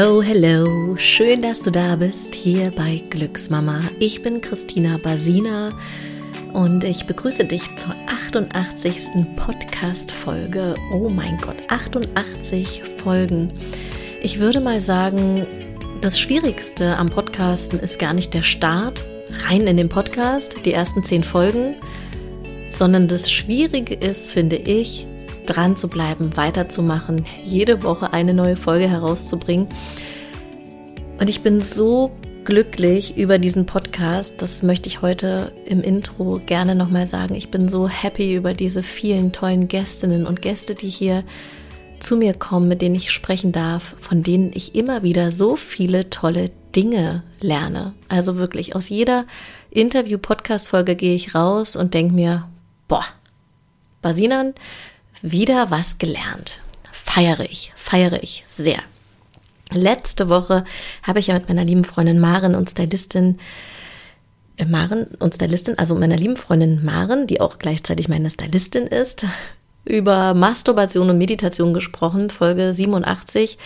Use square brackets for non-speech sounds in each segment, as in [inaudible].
Hello, hello. Schön, dass du da bist hier bei Glücksmama. Ich bin Christina Basina und ich begrüße dich zur 88. Podcast-Folge. Oh mein Gott, 88 Folgen. Ich würde mal sagen, das Schwierigste am Podcasten ist gar nicht der Start rein in den Podcast, die ersten zehn Folgen, sondern das Schwierige ist, finde ich, dran zu bleiben, weiterzumachen, jede Woche eine neue Folge herauszubringen. Und ich bin so glücklich über diesen Podcast. Das möchte ich heute im Intro gerne nochmal sagen. Ich bin so happy über diese vielen tollen Gästinnen und Gäste, die hier zu mir kommen, mit denen ich sprechen darf, von denen ich immer wieder so viele tolle Dinge lerne. Also wirklich aus jeder Interview-Podcast-Folge gehe ich raus und denke mir, boah, Basinan, wieder was gelernt. Feiere ich, feiere ich sehr. Letzte Woche habe ich ja mit meiner lieben Freundin Maren und Stylistin äh, Maren und Stylistin, also meiner lieben Freundin Maren, die auch gleichzeitig meine Stylistin ist, über Masturbation und Meditation gesprochen, Folge 87.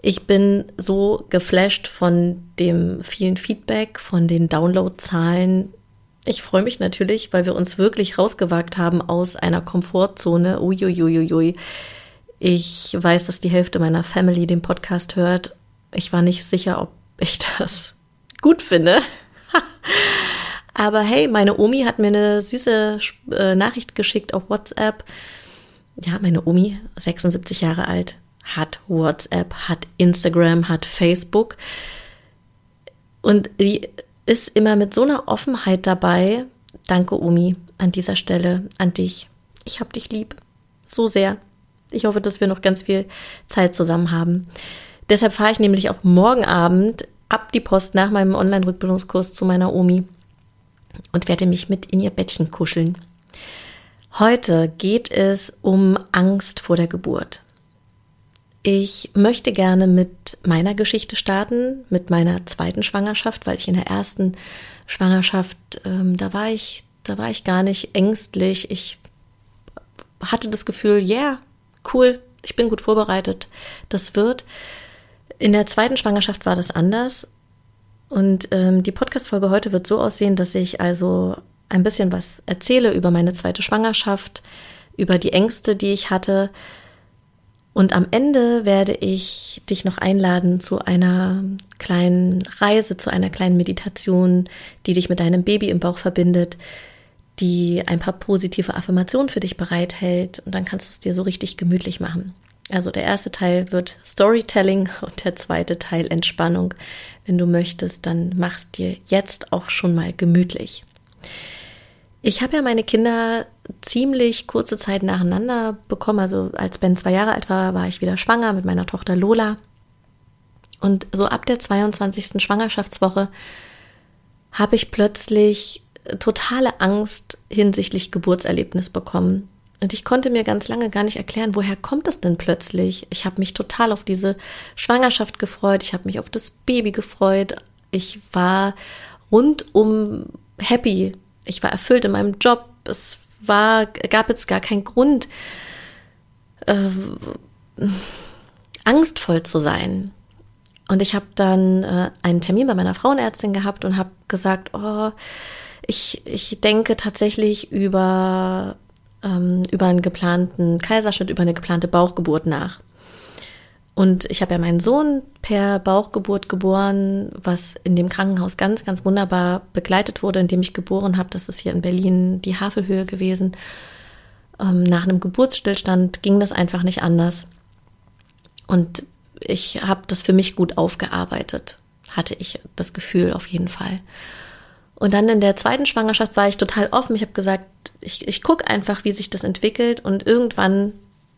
Ich bin so geflasht von dem vielen Feedback, von den Downloadzahlen ich freue mich natürlich, weil wir uns wirklich rausgewagt haben aus einer Komfortzone. Uiuiuiui. Ich weiß, dass die Hälfte meiner Family den Podcast hört. Ich war nicht sicher, ob ich das gut finde. [laughs] Aber hey, meine Omi hat mir eine süße äh, Nachricht geschickt auf WhatsApp. Ja, meine Omi, 76 Jahre alt, hat WhatsApp, hat Instagram, hat Facebook. Und sie ist immer mit so einer Offenheit dabei. Danke, Omi, an dieser Stelle an dich. Ich hab dich lieb. So sehr. Ich hoffe, dass wir noch ganz viel Zeit zusammen haben. Deshalb fahre ich nämlich auch morgen Abend ab die Post nach meinem Online-Rückbildungskurs zu meiner Omi und werde mich mit in ihr Bettchen kuscheln. Heute geht es um Angst vor der Geburt. Ich möchte gerne mit meiner Geschichte starten, mit meiner zweiten Schwangerschaft, weil ich in der ersten Schwangerschaft, ähm, da war ich, da war ich gar nicht ängstlich. Ich hatte das Gefühl, ja, yeah, cool, ich bin gut vorbereitet, das wird. In der zweiten Schwangerschaft war das anders. Und ähm, die Podcast-Folge heute wird so aussehen, dass ich also ein bisschen was erzähle über meine zweite Schwangerschaft, über die Ängste, die ich hatte, und am Ende werde ich dich noch einladen zu einer kleinen Reise, zu einer kleinen Meditation, die dich mit deinem Baby im Bauch verbindet, die ein paar positive Affirmationen für dich bereithält. Und dann kannst du es dir so richtig gemütlich machen. Also der erste Teil wird Storytelling und der zweite Teil Entspannung. Wenn du möchtest, dann mach's dir jetzt auch schon mal gemütlich. Ich habe ja meine Kinder ziemlich kurze Zeit nacheinander bekommen. Also als Ben zwei Jahre alt war, war ich wieder schwanger mit meiner Tochter Lola. Und so ab der 22. Schwangerschaftswoche habe ich plötzlich totale Angst hinsichtlich Geburtserlebnis bekommen. Und ich konnte mir ganz lange gar nicht erklären, woher kommt das denn plötzlich? Ich habe mich total auf diese Schwangerschaft gefreut, ich habe mich auf das Baby gefreut, ich war rundum happy ich war erfüllt in meinem Job. Es war, gab jetzt gar keinen Grund, äh, angstvoll zu sein. Und ich habe dann äh, einen Termin bei meiner Frauenärztin gehabt und habe gesagt, oh, ich, ich denke tatsächlich über, ähm, über einen geplanten Kaiserschnitt, über eine geplante Bauchgeburt nach. Und ich habe ja meinen Sohn per Bauchgeburt geboren, was in dem Krankenhaus ganz, ganz wunderbar begleitet wurde, in dem ich geboren habe. Das ist hier in Berlin die Havelhöhe gewesen. Ähm, nach einem Geburtsstillstand ging das einfach nicht anders. Und ich habe das für mich gut aufgearbeitet, hatte ich das Gefühl auf jeden Fall. Und dann in der zweiten Schwangerschaft war ich total offen. Ich habe gesagt, ich, ich gucke einfach, wie sich das entwickelt. Und irgendwann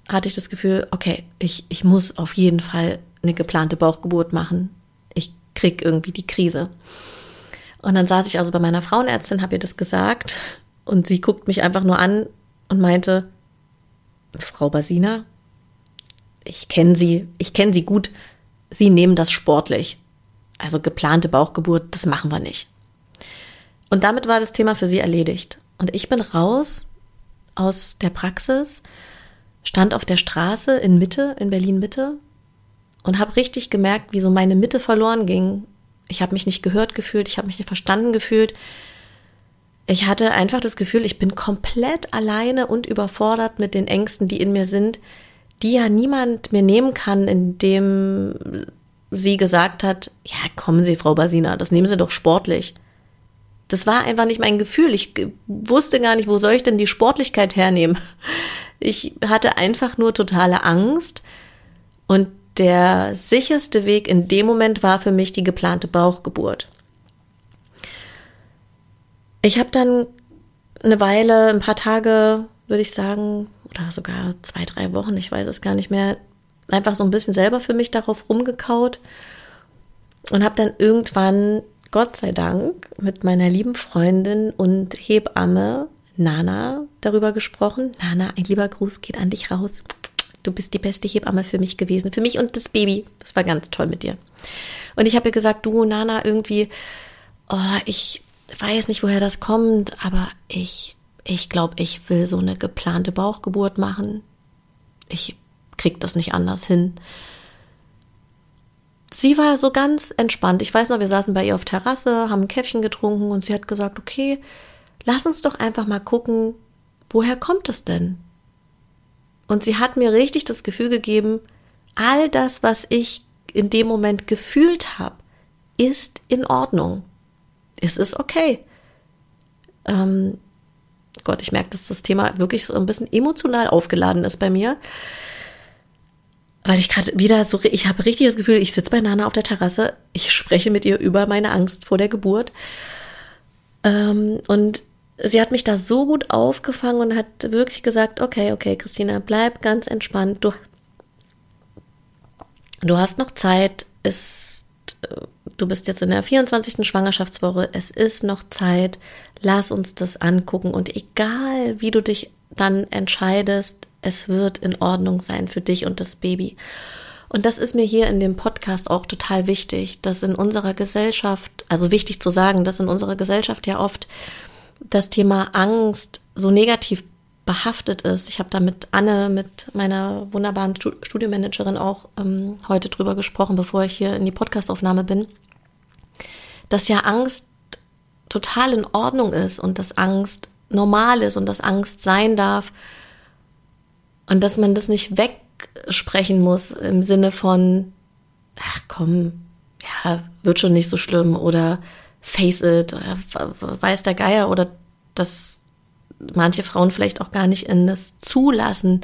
hatte ich das Gefühl, okay, ich, ich muss auf jeden Fall eine geplante Bauchgeburt machen. Ich krieg irgendwie die Krise. Und dann saß ich also bei meiner Frauenärztin, habe ihr das gesagt und sie guckt mich einfach nur an und meinte, Frau Basina, ich kenne Sie, ich kenne Sie gut, Sie nehmen das sportlich. Also geplante Bauchgeburt, das machen wir nicht. Und damit war das Thema für sie erledigt. Und ich bin raus aus der Praxis stand auf der Straße in Mitte, in Berlin Mitte und habe richtig gemerkt, wie so meine Mitte verloren ging. Ich habe mich nicht gehört gefühlt, ich habe mich nicht verstanden gefühlt. Ich hatte einfach das Gefühl, ich bin komplett alleine und überfordert mit den Ängsten, die in mir sind, die ja niemand mir nehmen kann, indem sie gesagt hat, ja, kommen Sie, Frau Basina, das nehmen Sie doch sportlich. Das war einfach nicht mein Gefühl. Ich wusste gar nicht, wo soll ich denn die Sportlichkeit hernehmen. Ich hatte einfach nur totale Angst und der sicherste Weg in dem Moment war für mich die geplante Bauchgeburt. Ich habe dann eine Weile, ein paar Tage, würde ich sagen, oder sogar zwei, drei Wochen, ich weiß es gar nicht mehr, einfach so ein bisschen selber für mich darauf rumgekaut und habe dann irgendwann, Gott sei Dank, mit meiner lieben Freundin und Hebamme Nana darüber gesprochen. Nana, ein lieber Gruß geht an dich raus. Du bist die beste Hebamme für mich gewesen, für mich und das Baby. Das war ganz toll mit dir. Und ich habe ihr gesagt, du Nana, irgendwie, oh, ich weiß nicht, woher das kommt, aber ich, ich glaube, ich will so eine geplante Bauchgeburt machen. Ich krieg das nicht anders hin. Sie war so ganz entspannt. Ich weiß noch, wir saßen bei ihr auf Terrasse, haben ein Käffchen getrunken und sie hat gesagt, okay, lass uns doch einfach mal gucken, woher kommt es denn? Und sie hat mir richtig das Gefühl gegeben, all das, was ich in dem Moment gefühlt habe, ist in Ordnung. Es ist okay. Ähm, Gott, ich merke, dass das Thema wirklich so ein bisschen emotional aufgeladen ist bei mir weil ich gerade wieder so, ich habe richtig das Gefühl, ich sitze bei Nana auf der Terrasse, ich spreche mit ihr über meine Angst vor der Geburt. Ähm, und sie hat mich da so gut aufgefangen und hat wirklich gesagt, okay, okay, Christina, bleib ganz entspannt. Du, du hast noch Zeit. Es, du bist jetzt in der 24. Schwangerschaftswoche. Es ist noch Zeit. Lass uns das angucken. Und egal, wie du dich dann entscheidest, es wird in Ordnung sein für dich und das Baby. Und das ist mir hier in dem Podcast auch total wichtig, dass in unserer Gesellschaft, also wichtig zu sagen, dass in unserer Gesellschaft ja oft das Thema Angst so negativ behaftet ist. Ich habe da mit Anne, mit meiner wunderbaren Studiomanagerin auch ähm, heute drüber gesprochen, bevor ich hier in die Podcastaufnahme bin, dass ja Angst total in Ordnung ist und dass Angst normal ist und dass Angst sein darf und dass man das nicht wegsprechen muss im Sinne von, ach komm, ja, wird schon nicht so schlimm oder face it, weiß der Geier oder dass manche Frauen vielleicht auch gar nicht in das Zulassen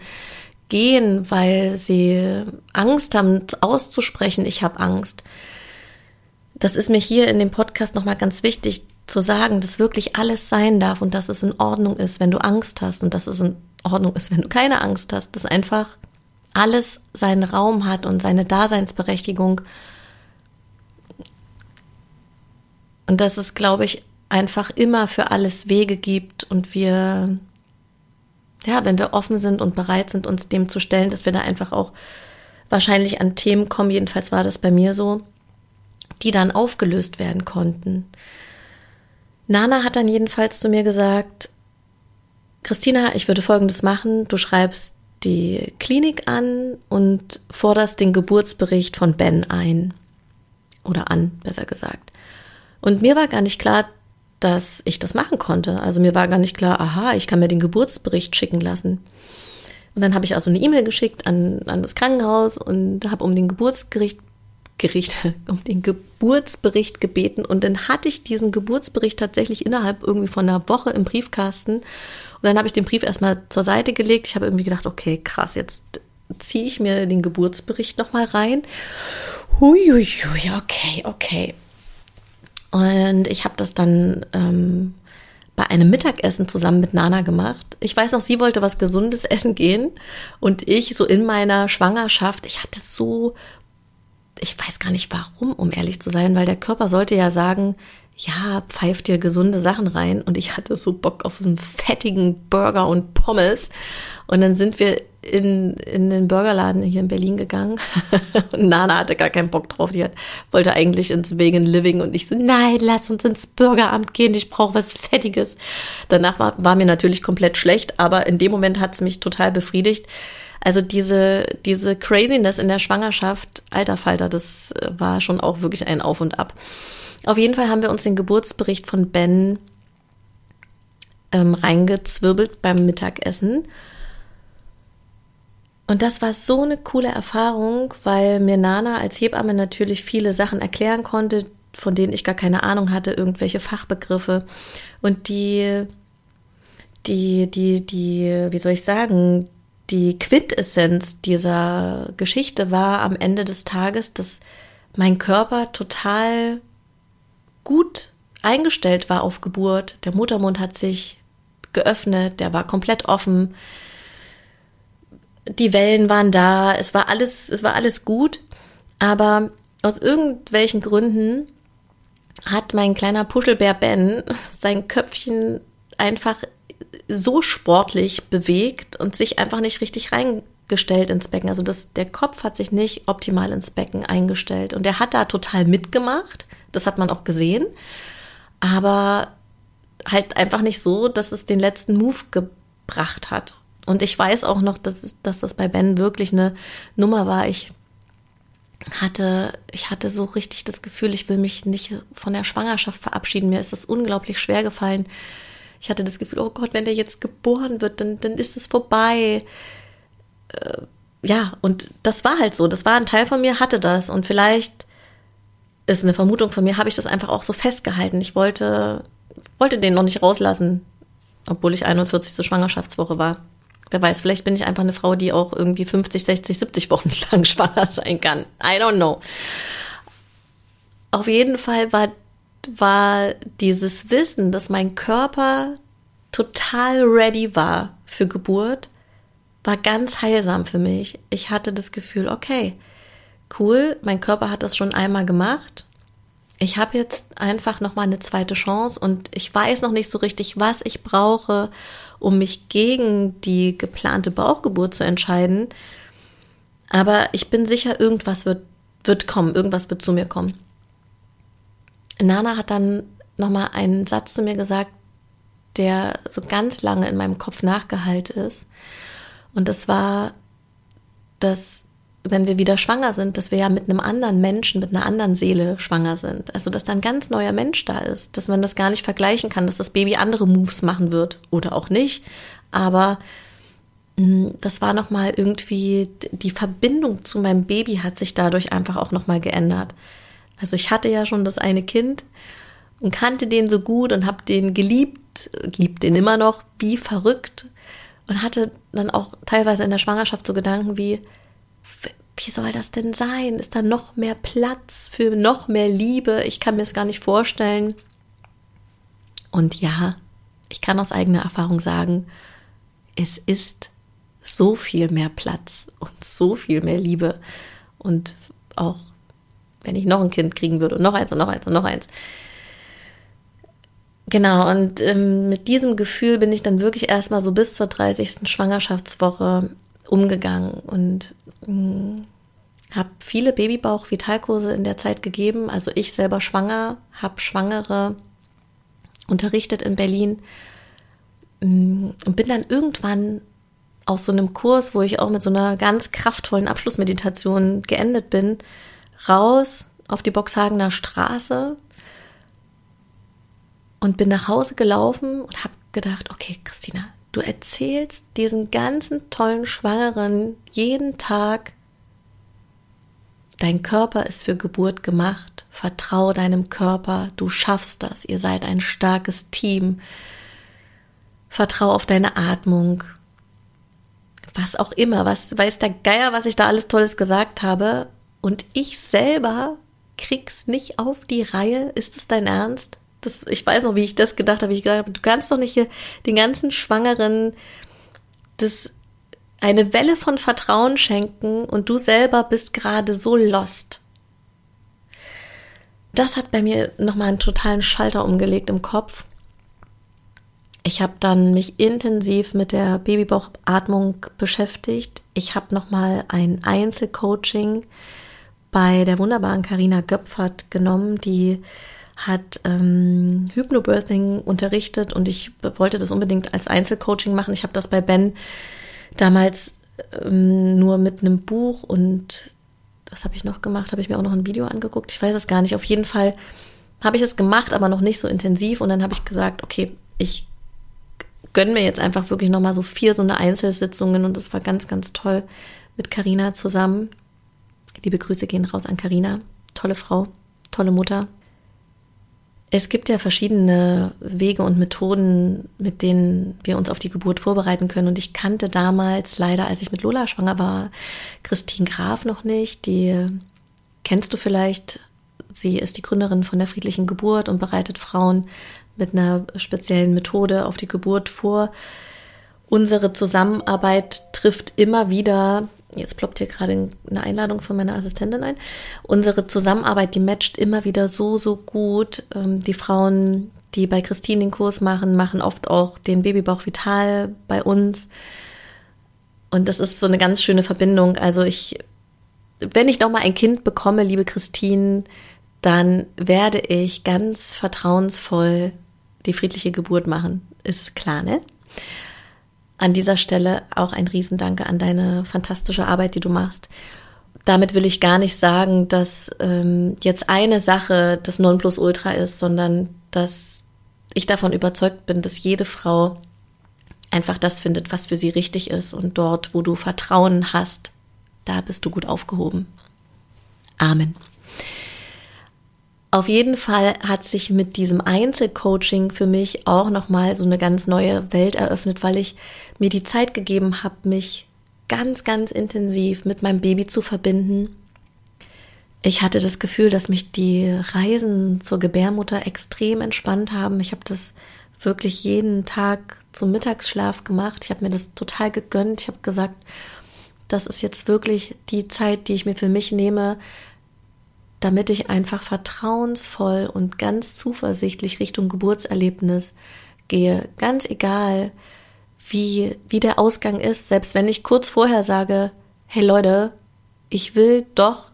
gehen, weil sie Angst haben auszusprechen, ich habe Angst. Das ist mir hier in dem Podcast nochmal ganz wichtig zu sagen, dass wirklich alles sein darf und dass es in Ordnung ist, wenn du Angst hast und dass es in Ordnung ist, wenn du keine Angst hast, dass einfach alles seinen Raum hat und seine Daseinsberechtigung. Und dass es, glaube ich, einfach immer für alles Wege gibt und wir, ja, wenn wir offen sind und bereit sind, uns dem zu stellen, dass wir da einfach auch wahrscheinlich an Themen kommen, jedenfalls war das bei mir so, die dann aufgelöst werden konnten. Nana hat dann jedenfalls zu mir gesagt, Christina, ich würde Folgendes machen. Du schreibst die Klinik an und forderst den Geburtsbericht von Ben ein. Oder an, besser gesagt. Und mir war gar nicht klar, dass ich das machen konnte. Also mir war gar nicht klar, aha, ich kann mir den Geburtsbericht schicken lassen. Und dann habe ich also eine E-Mail geschickt an, an das Krankenhaus und habe um den Geburtsgericht Gericht, [laughs] um den Geburtsbericht gebeten. Und dann hatte ich diesen Geburtsbericht tatsächlich innerhalb irgendwie von einer Woche im Briefkasten und dann habe ich den Brief erstmal zur Seite gelegt. Ich habe irgendwie gedacht, okay, krass, jetzt ziehe ich mir den Geburtsbericht nochmal rein. Huiuiui, okay, okay. Und ich habe das dann ähm, bei einem Mittagessen zusammen mit Nana gemacht. Ich weiß noch, sie wollte was Gesundes [laughs] essen gehen und ich so in meiner Schwangerschaft, ich hatte so, ich weiß gar nicht warum, um ehrlich zu sein, weil der Körper sollte ja sagen, ja, pfeift dir gesunde Sachen rein. Und ich hatte so Bock auf einen fettigen Burger und Pommes. Und dann sind wir in, in den Burgerladen hier in Berlin gegangen. und [laughs] Nana hatte gar keinen Bock drauf. Die hat, wollte eigentlich ins Vegan Living. Und ich so, nein, lass uns ins Burgeramt gehen. Ich brauche was Fettiges. Danach war, war mir natürlich komplett schlecht. Aber in dem Moment hat es mich total befriedigt. Also diese, diese Craziness in der Schwangerschaft, alter Falter, das äh, war schon auch wirklich ein Auf und Ab. Auf jeden Fall haben wir uns den Geburtsbericht von Ben ähm, reingezwirbelt beim Mittagessen. Und das war so eine coole Erfahrung, weil mir Nana als Hebamme natürlich viele Sachen erklären konnte, von denen ich gar keine Ahnung hatte, irgendwelche Fachbegriffe. Und die, die, die, die, wie soll ich sagen, die Quintessenz dieser Geschichte war am Ende des Tages, dass mein Körper total gut eingestellt war auf Geburt. Der Muttermund hat sich geöffnet, der war komplett offen die Wellen waren da, es war alles, es war alles gut, aber aus irgendwelchen Gründen hat mein kleiner Puschelbär Ben sein Köpfchen einfach so sportlich bewegt und sich einfach nicht richtig reingestellt ins Becken. Also das, der Kopf hat sich nicht optimal ins Becken eingestellt und er hat da total mitgemacht. Das hat man auch gesehen. Aber halt einfach nicht so, dass es den letzten Move gebracht hat. Und ich weiß auch noch, dass, dass das bei Ben wirklich eine Nummer war. Ich hatte, ich hatte so richtig das Gefühl, ich will mich nicht von der Schwangerschaft verabschieden. Mir ist das unglaublich schwer gefallen. Ich hatte das Gefühl, oh Gott, wenn der jetzt geboren wird, dann, dann ist es vorbei. Äh, ja, und das war halt so. Das war ein Teil von mir, hatte das. Und vielleicht ist eine Vermutung von mir, habe ich das einfach auch so festgehalten. Ich wollte, wollte den noch nicht rauslassen, obwohl ich 41. Schwangerschaftswoche war. Wer weiß, vielleicht bin ich einfach eine Frau, die auch irgendwie 50, 60, 70 Wochen [laughs] lang schwanger sein kann. I don't know. Auf jeden Fall war, war dieses Wissen, dass mein Körper total ready war für Geburt, war ganz heilsam für mich. Ich hatte das Gefühl, okay, cool, mein Körper hat das schon einmal gemacht. Ich habe jetzt einfach noch mal eine zweite Chance und ich weiß noch nicht so richtig, was ich brauche, um mich gegen die geplante Bauchgeburt zu entscheiden. Aber ich bin sicher, irgendwas wird, wird kommen, irgendwas wird zu mir kommen. Nana hat dann nochmal einen Satz zu mir gesagt, der so ganz lange in meinem Kopf nachgehalt ist. Und das war, dass wenn wir wieder schwanger sind, dass wir ja mit einem anderen Menschen, mit einer anderen Seele schwanger sind. Also, dass da ein ganz neuer Mensch da ist, dass man das gar nicht vergleichen kann, dass das Baby andere Moves machen wird oder auch nicht. Aber hm, das war nochmal irgendwie, die Verbindung zu meinem Baby hat sich dadurch einfach auch nochmal geändert. Also ich hatte ja schon das eine Kind und kannte den so gut und habe den geliebt, liebt den immer noch, wie verrückt und hatte dann auch teilweise in der Schwangerschaft so Gedanken wie, wie soll das denn sein? Ist da noch mehr Platz für noch mehr Liebe? Ich kann mir es gar nicht vorstellen. Und ja, ich kann aus eigener Erfahrung sagen, es ist so viel mehr Platz und so viel mehr Liebe. Und auch wenn ich noch ein Kind kriegen würde und noch eins und noch eins und noch eins. Genau, und ähm, mit diesem Gefühl bin ich dann wirklich erstmal so bis zur 30. Schwangerschaftswoche umgegangen und mm, habe viele Babybauch-Vitalkurse in der Zeit gegeben. Also ich selber schwanger, habe Schwangere unterrichtet in Berlin mm, und bin dann irgendwann aus so einem Kurs, wo ich auch mit so einer ganz kraftvollen Abschlussmeditation geendet bin, raus auf die Boxhagener Straße und bin nach Hause gelaufen und habe gedacht, okay, Christina, Du erzählst diesen ganzen tollen Schwangeren jeden Tag, dein Körper ist für Geburt gemacht, vertraue deinem Körper, du schaffst das, ihr seid ein starkes Team, vertraue auf deine Atmung, was auch immer, was weiß der Geier, was ich da alles Tolles gesagt habe. Und ich selber krieg's nicht auf die Reihe. Ist es dein Ernst? Das, ich weiß noch, wie ich das gedacht habe. Ich gesagt habe, du kannst doch nicht hier den ganzen Schwangeren das eine Welle von Vertrauen schenken und du selber bist gerade so lost. Das hat bei mir nochmal einen totalen Schalter umgelegt im Kopf. Ich habe dann mich intensiv mit der Babybauchatmung beschäftigt. Ich habe nochmal ein Einzelcoaching bei der wunderbaren Karina Göpfert genommen, die hat ähm, Hypnobirthing unterrichtet und ich wollte das unbedingt als Einzelcoaching machen. Ich habe das bei Ben damals ähm, nur mit einem Buch und was habe ich noch gemacht? Habe ich mir auch noch ein Video angeguckt? Ich weiß es gar nicht. Auf jeden Fall habe ich es gemacht, aber noch nicht so intensiv. Und dann habe ich gesagt, okay, ich gönne mir jetzt einfach wirklich nochmal so vier so eine Einzelsitzungen und das war ganz, ganz toll mit Karina zusammen. Liebe Grüße gehen raus an Karina. Tolle Frau, tolle Mutter, es gibt ja verschiedene Wege und Methoden, mit denen wir uns auf die Geburt vorbereiten können. Und ich kannte damals leider, als ich mit Lola schwanger war, Christine Graf noch nicht. Die kennst du vielleicht. Sie ist die Gründerin von der friedlichen Geburt und bereitet Frauen mit einer speziellen Methode auf die Geburt vor. Unsere Zusammenarbeit trifft immer wieder jetzt ploppt hier gerade eine Einladung von meiner Assistentin ein. Unsere Zusammenarbeit, die matcht immer wieder so, so gut. Ähm, die Frauen, die bei Christine den Kurs machen, machen oft auch den Babybauch Vital bei uns. Und das ist so eine ganz schöne Verbindung. Also ich, wenn ich nochmal ein Kind bekomme, liebe Christine, dann werde ich ganz vertrauensvoll die friedliche Geburt machen. Ist klar, ne? An dieser Stelle auch ein Riesendanke an deine fantastische Arbeit, die du machst. Damit will ich gar nicht sagen, dass ähm, jetzt eine Sache das Nonplusultra ist, sondern dass ich davon überzeugt bin, dass jede Frau einfach das findet, was für sie richtig ist. Und dort, wo du Vertrauen hast, da bist du gut aufgehoben. Amen. Auf jeden Fall hat sich mit diesem Einzelcoaching für mich auch nochmal so eine ganz neue Welt eröffnet, weil ich mir die Zeit gegeben habe, mich ganz, ganz intensiv mit meinem Baby zu verbinden. Ich hatte das Gefühl, dass mich die Reisen zur Gebärmutter extrem entspannt haben. Ich habe das wirklich jeden Tag zum Mittagsschlaf gemacht. Ich habe mir das total gegönnt. Ich habe gesagt, das ist jetzt wirklich die Zeit, die ich mir für mich nehme, damit ich einfach vertrauensvoll und ganz zuversichtlich Richtung Geburtserlebnis gehe. Ganz egal, wie, wie der Ausgang ist, selbst wenn ich kurz vorher sage, hey Leute, ich will doch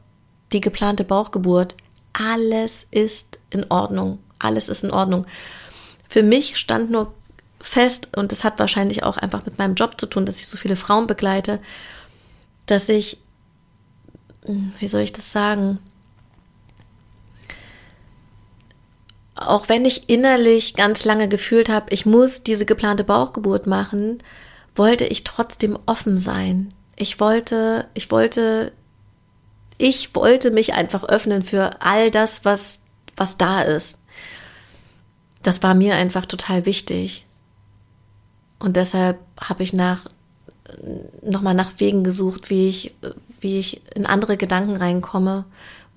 die geplante Bauchgeburt. Alles ist in Ordnung. Alles ist in Ordnung. Für mich stand nur fest, und das hat wahrscheinlich auch einfach mit meinem Job zu tun, dass ich so viele Frauen begleite, dass ich, hm, wie soll ich das sagen, auch wenn ich innerlich ganz lange gefühlt habe, ich muss diese geplante Bauchgeburt machen, wollte ich trotzdem offen sein. Ich wollte, ich wollte, ich wollte mich einfach öffnen für all das, was, was da ist. Das war mir einfach total wichtig. Und deshalb habe ich nach, nochmal nach Wegen gesucht, wie ich, wie ich in andere Gedanken reinkomme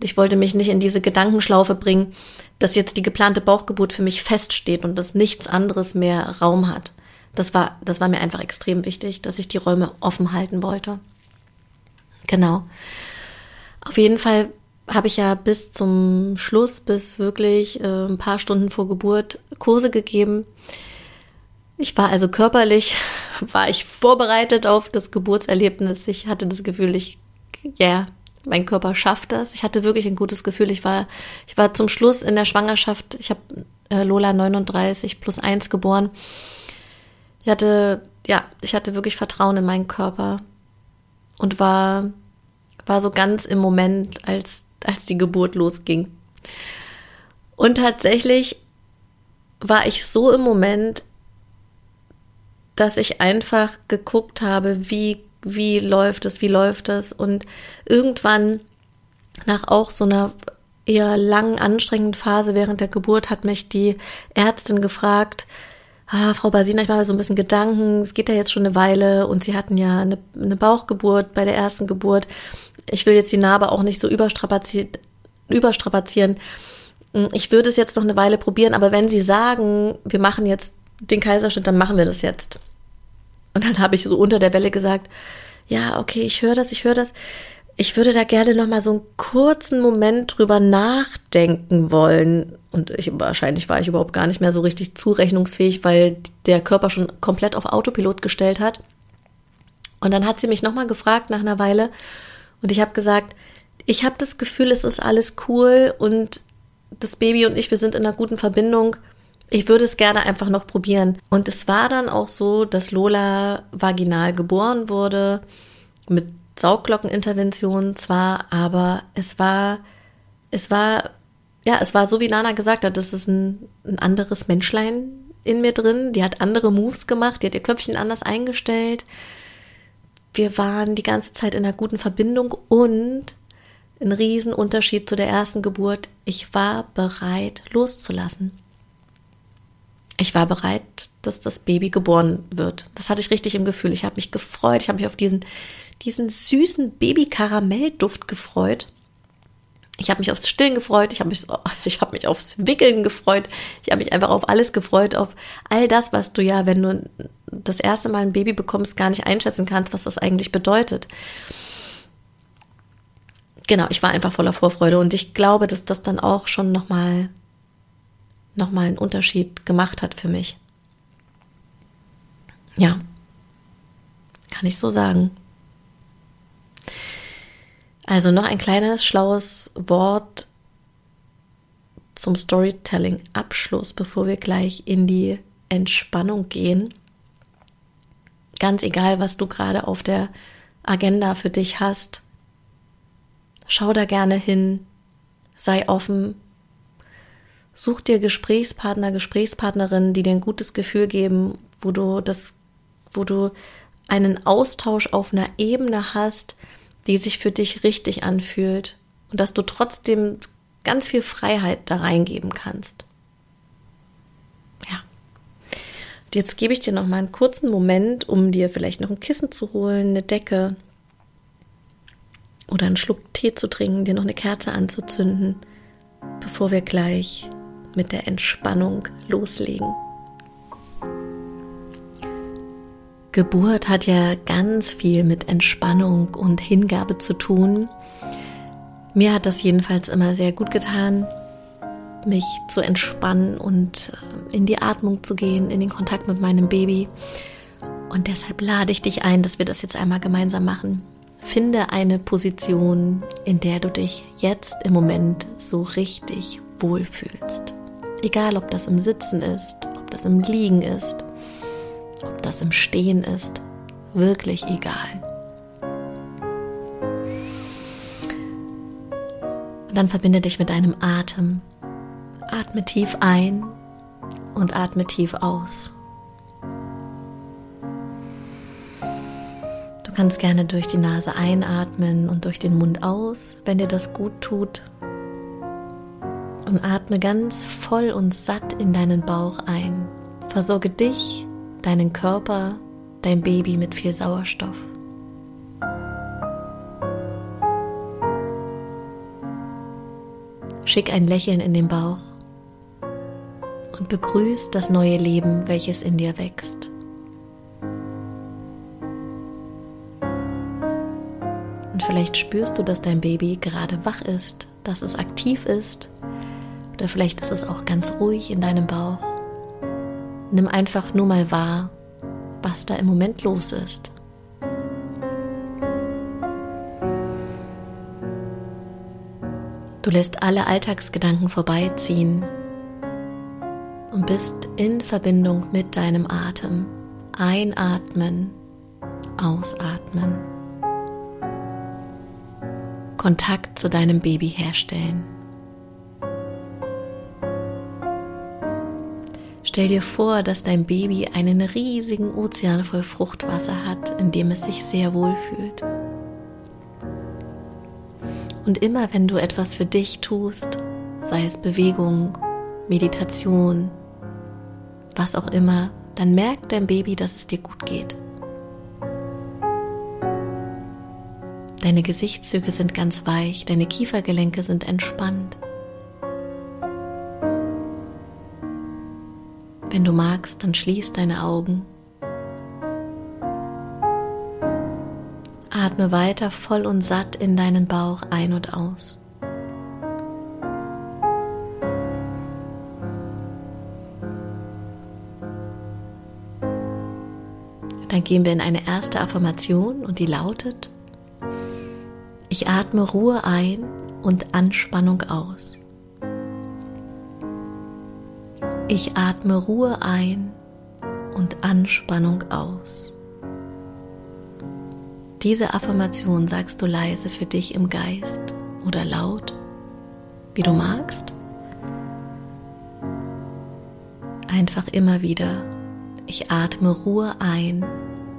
ich wollte mich nicht in diese Gedankenschlaufe bringen, dass jetzt die geplante Bauchgeburt für mich feststeht und dass nichts anderes mehr Raum hat. Das war, das war mir einfach extrem wichtig, dass ich die Räume offen halten wollte. Genau. Auf jeden Fall habe ich ja bis zum Schluss, bis wirklich äh, ein paar Stunden vor Geburt Kurse gegeben. Ich war also körperlich, [laughs] war ich vorbereitet auf das Geburtserlebnis. Ich hatte das Gefühl, ich, ja, yeah, mein Körper schafft das. Ich hatte wirklich ein gutes Gefühl. Ich war, ich war zum Schluss in der Schwangerschaft, ich habe äh, Lola 39 plus 1 geboren. Ich hatte, ja, ich hatte wirklich Vertrauen in meinen Körper und war, war so ganz im Moment, als, als die Geburt losging. Und tatsächlich war ich so im Moment, dass ich einfach geguckt habe, wie wie läuft es, wie läuft es. Und irgendwann, nach auch so einer eher langen, anstrengenden Phase während der Geburt, hat mich die Ärztin gefragt, ah, Frau Basina, ich mache mir so ein bisschen Gedanken, es geht ja jetzt schon eine Weile und Sie hatten ja eine, eine Bauchgeburt bei der ersten Geburt. Ich will jetzt die Narbe auch nicht so überstrapazieren. überstrapazieren. Ich würde es jetzt noch eine Weile probieren, aber wenn Sie sagen, wir machen jetzt den Kaiserschnitt, dann machen wir das jetzt. Und dann habe ich so unter der Welle gesagt, ja, okay, ich höre das, ich höre das. Ich würde da gerne noch mal so einen kurzen Moment drüber nachdenken wollen. Und ich, wahrscheinlich war ich überhaupt gar nicht mehr so richtig zurechnungsfähig, weil der Körper schon komplett auf Autopilot gestellt hat. Und dann hat sie mich noch mal gefragt nach einer Weile. Und ich habe gesagt, ich habe das Gefühl, es ist alles cool und das Baby und ich, wir sind in einer guten Verbindung ich würde es gerne einfach noch probieren. Und es war dann auch so, dass Lola vaginal geboren wurde. mit Sauglockenintervention zwar, aber es war, es war, ja, es war so wie Nana gesagt hat, das ist ein, ein anderes Menschlein in mir drin. Die hat andere Moves gemacht, die hat ihr Köpfchen anders eingestellt. Wir waren die ganze Zeit in einer guten Verbindung und ein Riesenunterschied zu der ersten Geburt. Ich war bereit loszulassen. Ich war bereit, dass das Baby geboren wird. Das hatte ich richtig im Gefühl. Ich habe mich gefreut. Ich habe mich auf diesen, diesen süßen Baby-Karamellduft gefreut. Ich habe mich aufs Stillen gefreut, ich habe mich, [laughs] ich hab mich aufs Wickeln gefreut, ich habe mich einfach auf alles gefreut, auf all das, was du ja, wenn du das erste Mal ein Baby bekommst, gar nicht einschätzen kannst, was das eigentlich bedeutet genau, ich war einfach voller Vorfreude und ich glaube, dass das dann auch schon nochmal noch mal einen Unterschied gemacht hat für mich. Ja, kann ich so sagen. Also noch ein kleines schlaues Wort zum Storytelling-Abschluss, bevor wir gleich in die Entspannung gehen. Ganz egal, was du gerade auf der Agenda für dich hast, Schau da gerne hin, sei offen, such dir Gesprächspartner, Gesprächspartnerinnen, die dir ein gutes Gefühl geben, wo du das, wo du einen Austausch auf einer Ebene hast, die sich für dich richtig anfühlt und dass du trotzdem ganz viel Freiheit da reingeben kannst. Ja. Und jetzt gebe ich dir noch mal einen kurzen Moment, um dir vielleicht noch ein Kissen zu holen, eine Decke, oder einen Schluck Tee zu trinken, dir noch eine Kerze anzuzünden, bevor wir gleich mit der Entspannung loslegen. Geburt hat ja ganz viel mit Entspannung und Hingabe zu tun. Mir hat das jedenfalls immer sehr gut getan, mich zu entspannen und äh, in die Atmung zu gehen, in den Kontakt mit meinem Baby. Und deshalb lade ich dich ein, dass wir das jetzt einmal gemeinsam machen. Finde eine Position, in der du dich jetzt im Moment so richtig wohlfühlst. Egal, ob das im Sitzen ist, ob das im Liegen ist, ob das im Stehen ist, wirklich egal. Und dann verbinde dich mit deinem Atem. Atme tief ein und atme tief aus. kannst gerne durch die Nase einatmen und durch den Mund aus, wenn dir das gut tut. Und atme ganz voll und satt in deinen Bauch ein. Versorge dich, deinen Körper, dein Baby mit viel Sauerstoff. Schick ein Lächeln in den Bauch und begrüß das neue Leben, welches in dir wächst. Und vielleicht spürst du, dass dein Baby gerade wach ist, dass es aktiv ist. Oder vielleicht ist es auch ganz ruhig in deinem Bauch. Nimm einfach nur mal wahr, was da im Moment los ist. Du lässt alle Alltagsgedanken vorbeiziehen und bist in Verbindung mit deinem Atem. Einatmen, ausatmen. Kontakt zu deinem Baby herstellen. Stell dir vor, dass dein Baby einen riesigen Ozean voll Fruchtwasser hat, in dem es sich sehr wohl fühlt. Und immer wenn du etwas für dich tust, sei es Bewegung, Meditation, was auch immer, dann merkt dein Baby, dass es dir gut geht. Deine Gesichtszüge sind ganz weich, deine Kiefergelenke sind entspannt. Wenn du magst, dann schließ deine Augen. Atme weiter voll und satt in deinen Bauch ein und aus. Dann gehen wir in eine erste Affirmation und die lautet, ich atme Ruhe ein und Anspannung aus. Ich atme Ruhe ein und Anspannung aus. Diese Affirmation sagst du leise für dich im Geist oder laut, wie du magst. Einfach immer wieder. Ich atme Ruhe ein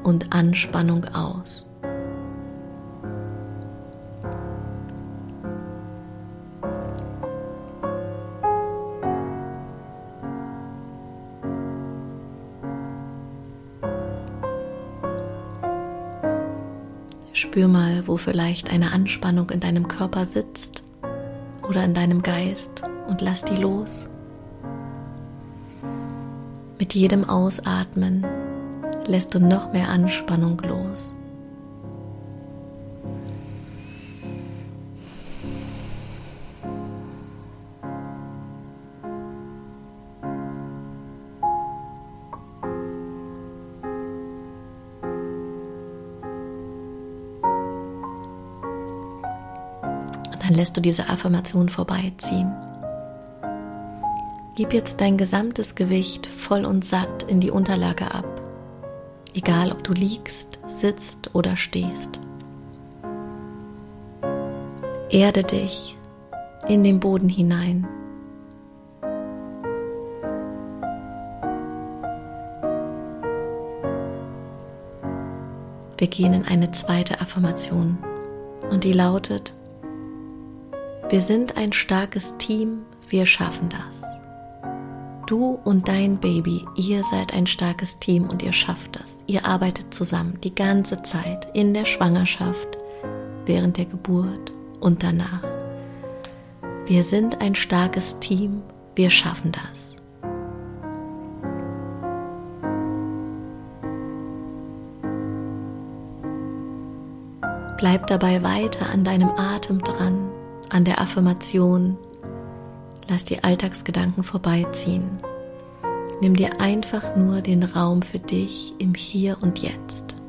und Anspannung aus. Spür mal, wo vielleicht eine Anspannung in deinem Körper sitzt oder in deinem Geist und lass die los. Mit jedem Ausatmen lässt du noch mehr Anspannung los. Dann lässt du diese Affirmation vorbeiziehen. Gib jetzt dein gesamtes Gewicht voll und satt in die Unterlage ab, egal ob du liegst, sitzt oder stehst. Erde dich in den Boden hinein. Wir gehen in eine zweite Affirmation und die lautet, wir sind ein starkes Team, wir schaffen das. Du und dein Baby, ihr seid ein starkes Team und ihr schafft das. Ihr arbeitet zusammen die ganze Zeit in der Schwangerschaft, während der Geburt und danach. Wir sind ein starkes Team, wir schaffen das. Bleib dabei weiter an deinem Atem dran, an der Affirmation, Lass die Alltagsgedanken vorbeiziehen. Nimm dir einfach nur den Raum für dich im Hier und Jetzt.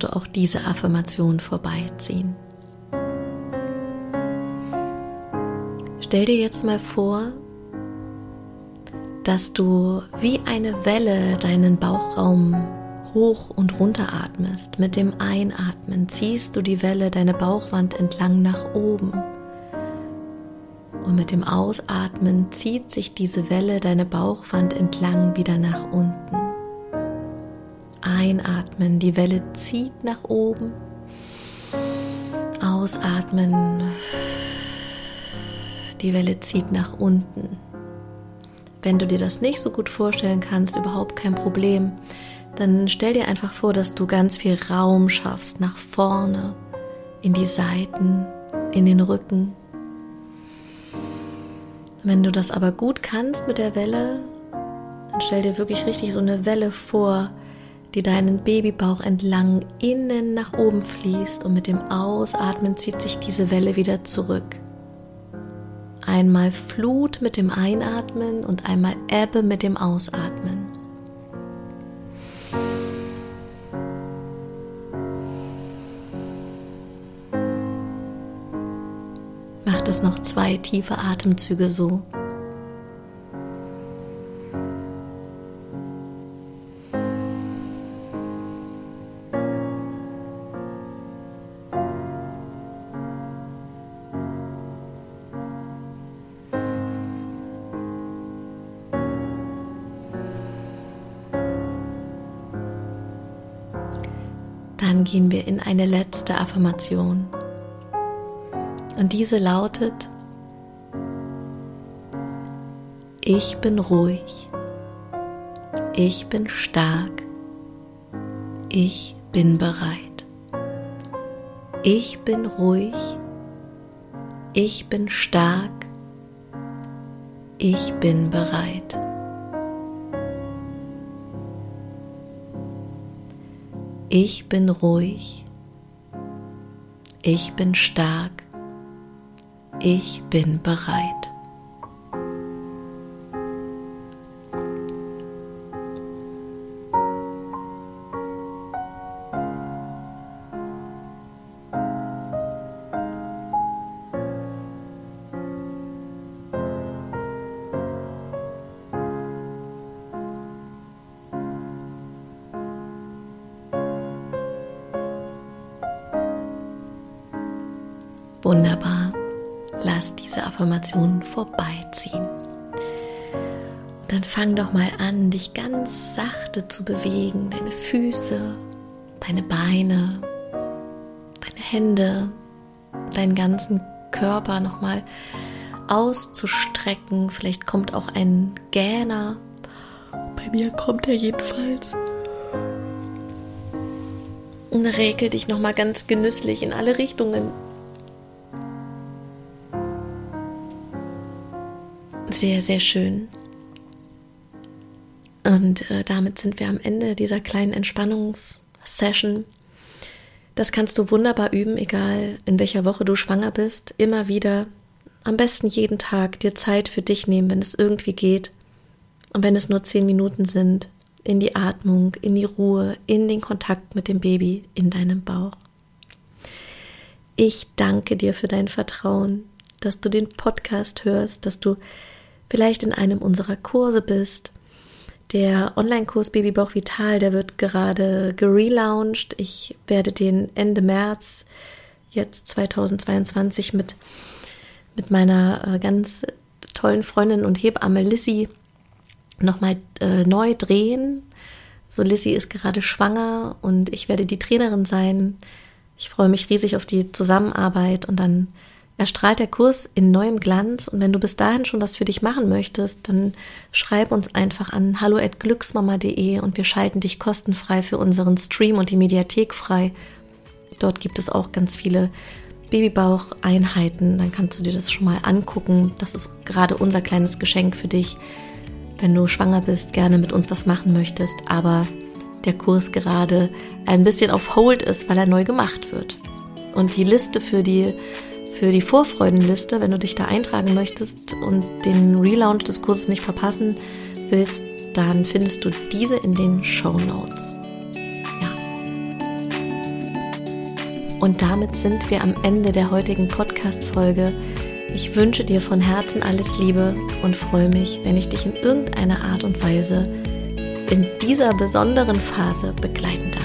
Dann lässt du auch diese Affirmation vorbeiziehen. Stell dir jetzt mal vor, dass du wie eine Welle deinen Bauchraum hoch und runter atmest. Mit dem Einatmen ziehst du die Welle deine Bauchwand entlang nach oben. Und mit dem Ausatmen zieht sich diese Welle deine Bauchwand entlang wieder nach unten. Einatmen, die Welle zieht nach oben. Ausatmen, die Welle zieht nach unten. Wenn du dir das nicht so gut vorstellen kannst, überhaupt kein Problem, dann stell dir einfach vor, dass du ganz viel Raum schaffst nach vorne, in die Seiten, in den Rücken. Wenn du das aber gut kannst mit der Welle, dann stell dir wirklich richtig so eine Welle vor, die deinen Babybauch entlang innen nach oben fließt und mit dem Ausatmen zieht sich diese Welle wieder zurück. Einmal Flut mit dem Einatmen und einmal Ebbe mit dem Ausatmen. Mach das noch zwei tiefe Atemzüge so. Gehen wir in eine letzte Affirmation. Und diese lautet, ich bin ruhig, ich bin stark, ich bin bereit. Ich bin ruhig, ich bin stark, ich bin bereit. Ich bin ruhig. Ich bin stark. Ich bin bereit. Wunderbar. Lass diese Affirmation vorbeiziehen. Und dann fang doch mal an, dich ganz sachte zu bewegen. Deine Füße, deine Beine, deine Hände, deinen ganzen Körper nochmal auszustrecken. Vielleicht kommt auch ein Gähner. Bei mir kommt er jedenfalls. Und regel dich nochmal ganz genüsslich in alle Richtungen. Sehr, sehr schön. Und äh, damit sind wir am Ende dieser kleinen Entspannungssession. Das kannst du wunderbar üben, egal in welcher Woche du schwanger bist. Immer wieder, am besten jeden Tag, dir Zeit für dich nehmen, wenn es irgendwie geht. Und wenn es nur zehn Minuten sind, in die Atmung, in die Ruhe, in den Kontakt mit dem Baby in deinem Bauch. Ich danke dir für dein Vertrauen, dass du den Podcast hörst, dass du vielleicht in einem unserer Kurse bist. Der Online-Kurs Babybauch Vital, der wird gerade gelauncht. Ich werde den Ende März jetzt 2022 mit, mit meiner äh, ganz tollen Freundin und Hebamme Lissy nochmal äh, neu drehen. So, Lissy ist gerade schwanger und ich werde die Trainerin sein. Ich freue mich riesig auf die Zusammenarbeit und dann erstrahlt der Kurs in neuem Glanz. Und wenn du bis dahin schon was für dich machen möchtest, dann schreib uns einfach an hallo@glücksmama.de und wir schalten dich kostenfrei für unseren Stream und die Mediathek frei. Dort gibt es auch ganz viele Babybaucheinheiten. Dann kannst du dir das schon mal angucken. Das ist gerade unser kleines Geschenk für dich wenn du schwanger bist, gerne mit uns was machen möchtest, aber der Kurs gerade ein bisschen auf Hold ist, weil er neu gemacht wird. Und die Liste für die, für die Vorfreudenliste, wenn du dich da eintragen möchtest und den Relaunch des Kurses nicht verpassen willst, dann findest du diese in den Show Notes. Ja. Und damit sind wir am Ende der heutigen Podcast-Folge. Ich wünsche dir von Herzen alles Liebe und freue mich, wenn ich dich in irgendeiner Art und Weise in dieser besonderen Phase begleiten darf.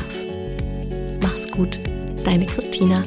Mach's gut, deine Christina.